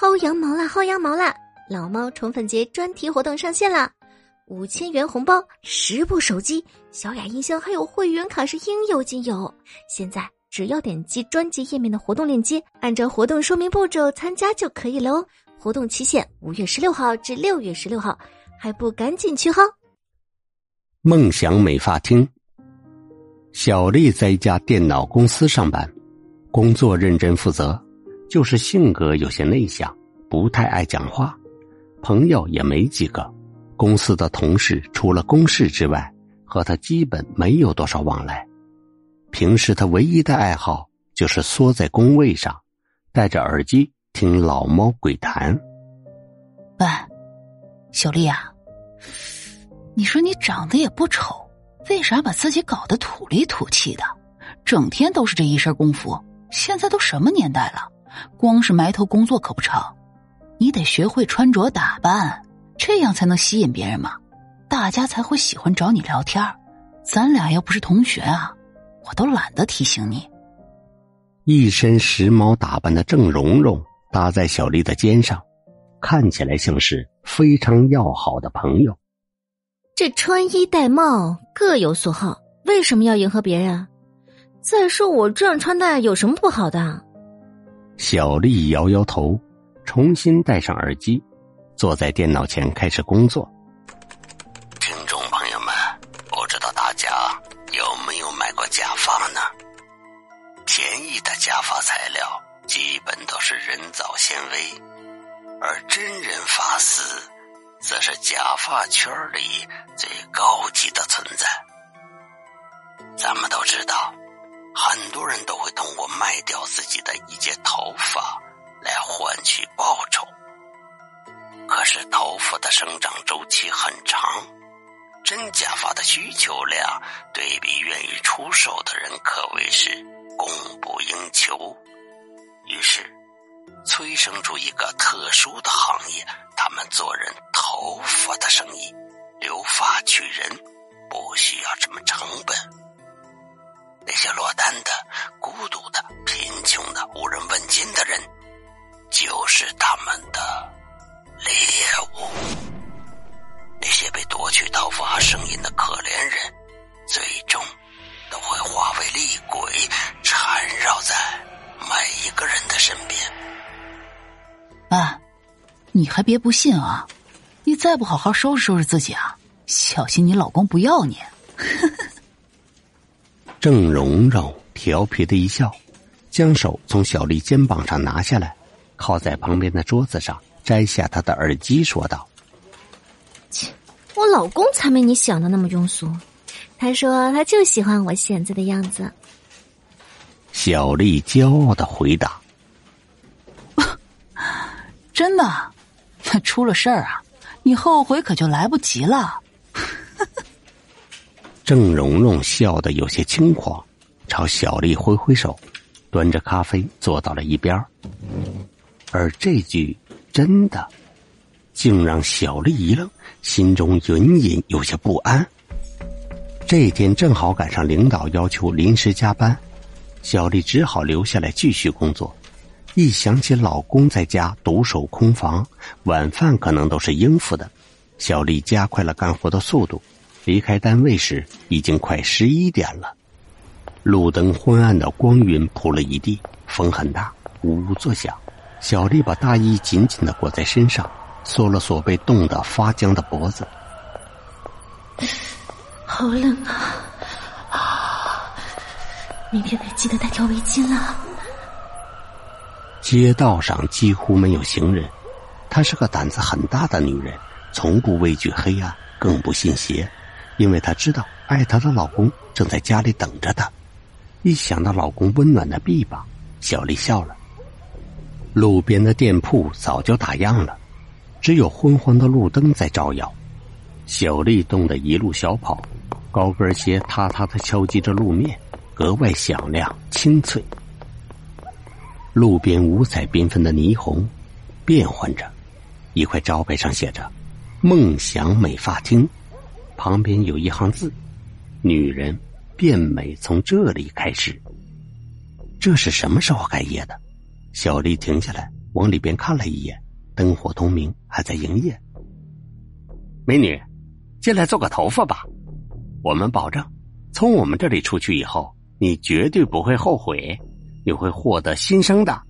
薅羊毛啦，薅羊毛啦！老猫宠粉节专题活动上线啦！五千元红包，十部手机，小雅音箱，还有会员卡是应有尽有。现在只要点击专辑页面的活动链接，按照活动说明步骤参加就可以了哦。活动期限五月十六号至六月十六号，还不赶紧去薅！梦想美发厅，小丽在一家电脑公司上班，工作认真负责，就是性格有些内向，不太爱讲话，朋友也没几个。公司的同事除了公事之外，和他基本没有多少往来。平时他唯一的爱好就是缩在工位上，戴着耳机听老猫鬼谈。喂，小丽啊，你说你长得也不丑，为啥把自己搞得土里土气的？整天都是这一身功夫。现在都什么年代了，光是埋头工作可不成，你得学会穿着打扮。这样才能吸引别人嘛，大家才会喜欢找你聊天咱俩又不是同学啊，我都懒得提醒你。一身时髦打扮的郑蓉蓉搭在小丽的肩上，看起来像是非常要好的朋友。这穿衣戴帽各有所好，为什么要迎合别人？再说我这样穿戴有什么不好的？小丽摇摇头，重新戴上耳机。坐在电脑前开始工作。听众朋友们，不知道大家有没有买过假发呢？便宜的假发材料基本都是人造纤维，而真人发丝则是假发圈里最高级的存在。咱们都知道，很多人都会通过卖掉自己的一截头发来换取报酬。可是头发的生长周期很长，真假发的需求量对比愿意出售的人可谓是供不应求，于是催生出一个特殊的行业，他们做人头发的生意，留发取人，不需要什么成本。那些落单的、孤独的、贫穷的、无人问津的人，就是他们的。猎物，那些被夺取头发声音的可怜人，最终都会化为厉鬼，缠绕在每一个人的身边。啊，你还别不信啊！你再不好好收拾收拾自己啊，小心你老公不要你。郑蓉蓉调皮的一笑，将手从小丽肩膀上拿下来，靠在旁边的桌子上。摘下她的耳机，说道：“切，我老公才没你想的那么庸俗。他说他就喜欢我现在的样子。”小丽骄傲的回答：“ 真的？那出了事儿啊，你后悔可就来不及了。”郑蓉蓉笑得有些轻狂，朝小丽挥挥手，端着咖啡坐到了一边而这句。真的，竟让小丽一愣，心中隐隐有些不安。这天正好赶上领导要求临时加班，小丽只好留下来继续工作。一想起老公在家独守空房，晚饭可能都是应付的，小丽加快了干活的速度。离开单位时，已经快十一点了。路灯昏暗的光晕铺了一地，风很大，呜呜作响。小丽把大衣紧紧的裹在身上，缩了缩被冻得发僵的脖子。好冷啊！啊，明天得记得带条围巾了。街道上几乎没有行人，她是个胆子很大的女人，从不畏惧黑暗，更不信邪，因为她知道爱她的老公正在家里等着她。一想到老公温暖的臂膀，小丽笑了。路边的店铺早就打烊了，只有昏黄的路灯在照耀。小丽冻得一路小跑，高跟鞋踏踏的敲击着路面，格外响亮清脆。路边五彩缤纷的霓虹变换着，一块招牌上写着“梦想美发厅”，旁边有一行字：“女人变美从这里开始。”这是什么时候开业的？小丽停下来，往里边看了一眼，灯火通明，还在营业。美女，进来做个头发吧，我们保证，从我们这里出去以后，你绝对不会后悔，你会获得新生的。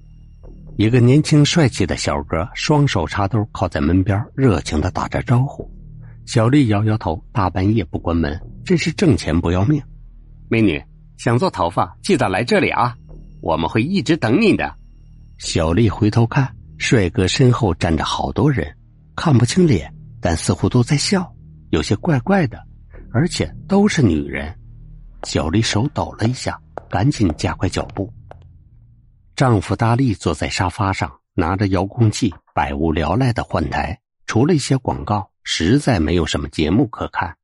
一个年轻帅气的小哥，双手插兜，靠在门边，热情的打着招呼。小丽摇摇头，大半夜不关门，真是挣钱不要命。美女想做头发，记得来这里啊，我们会一直等你的。小丽回头看，帅哥身后站着好多人，看不清脸，但似乎都在笑，有些怪怪的，而且都是女人。小丽手抖了一下，赶紧加快脚步。丈夫大力坐在沙发上，拿着遥控器，百无聊赖的换台。除了一些广告，实在没有什么节目可看。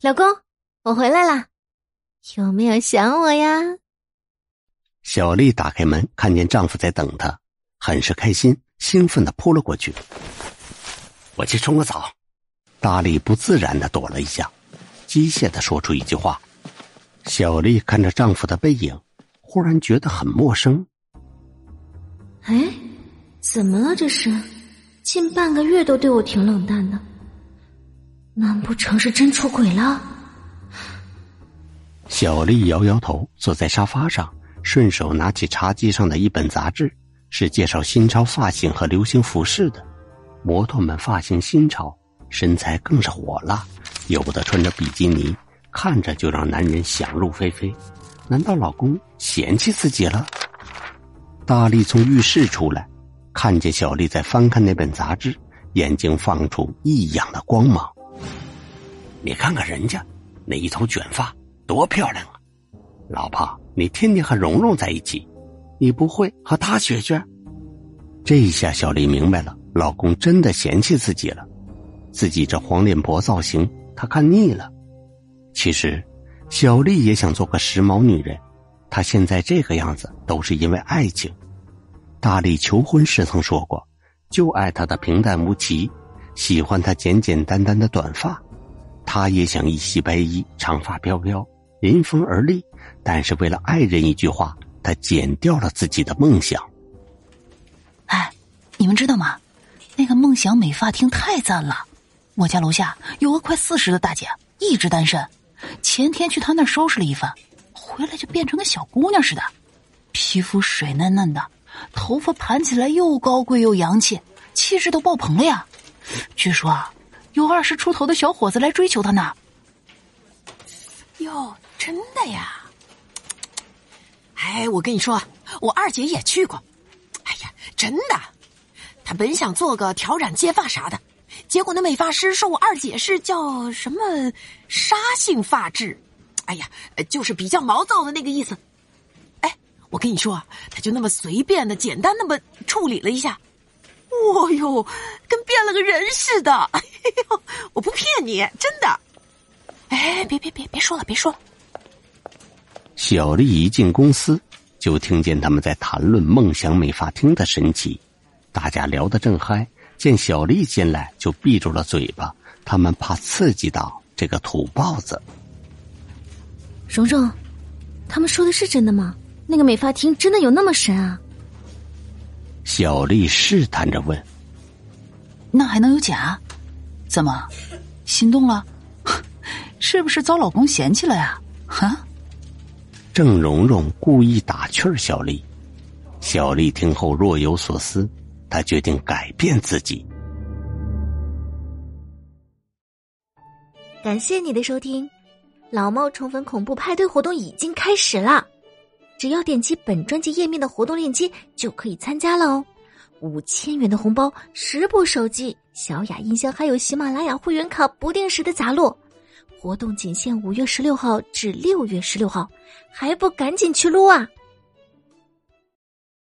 老公，我回来了，有没有想我呀？小丽打开门，看见丈夫在等她，很是开心，兴奋的扑了过去。我去冲个澡。大力不自然的躲了一下，机械的说出一句话。小丽看着丈夫的背影。忽然觉得很陌生。哎，怎么了？这是近半个月都对我挺冷淡的，难不成是真出轨了？小丽摇摇头，坐在沙发上，顺手拿起茶几上的一本杂志，是介绍新潮发型和流行服饰的。模特们发型新潮，身材更是火辣，有的穿着比基尼，看着就让男人想入非非。难道老公嫌弃自己了？大力从浴室出来，看见小丽在翻看那本杂志，眼睛放出异样的光芒。你看看人家那一头卷发多漂亮啊！老婆，你天天和蓉蓉在一起，你不会和她学学？这一下，小丽明白了，老公真的嫌弃自己了。自己这黄脸婆造型，他看腻了。其实。小丽也想做个时髦女人，她现在这个样子都是因为爱情。大力求婚时曾说过，就爱她的平淡无奇，喜欢她简简单单的短发。他也想一袭白衣，长发飘飘，临风而立。但是为了爱人一句话，他剪掉了自己的梦想。哎，你们知道吗？那个梦想美发厅太赞了，我家楼下有个快四十的大姐，一直单身。前天去她那儿收拾了一番，回来就变成个小姑娘似的，皮肤水嫩嫩的，头发盘起来又高贵又洋气，气质都爆棚了呀！据说啊，有二十出头的小伙子来追求她呢。哟，真的呀？哎，我跟你说，我二姐也去过。哎呀，真的，她本想做个挑染接发啥的。结果那美发师说我二姐是叫什么沙性发质，哎呀，就是比较毛躁的那个意思。哎，我跟你说，他就那么随便的、简单那么处理了一下，哦哟，跟变了个人似的。哎呦，我不骗你，真的。哎，别别别别说了，别说了。小丽一进公司，就听见他们在谈论梦想美发厅的神奇，大家聊得正嗨。见小丽进来，就闭住了嘴巴。他们怕刺激到这个土包子。蓉蓉，他们说的是真的吗？那个美发厅真的有那么神啊？小丽试探着问：“那还能有假？怎么，心动了？是不是遭老公嫌弃了呀？”哈。郑蓉蓉故意打趣儿小丽，小丽听后若有所思。她决定改变自己。感谢你的收听，老猫宠粉恐怖派对活动已经开始了，只要点击本专辑页面的活动链接就可以参加了哦！五千元的红包，十部手机、小雅音箱，还有喜马拉雅会员卡不定时的砸落。活动仅限五月十六号至六月十六号，还不赶紧去撸啊！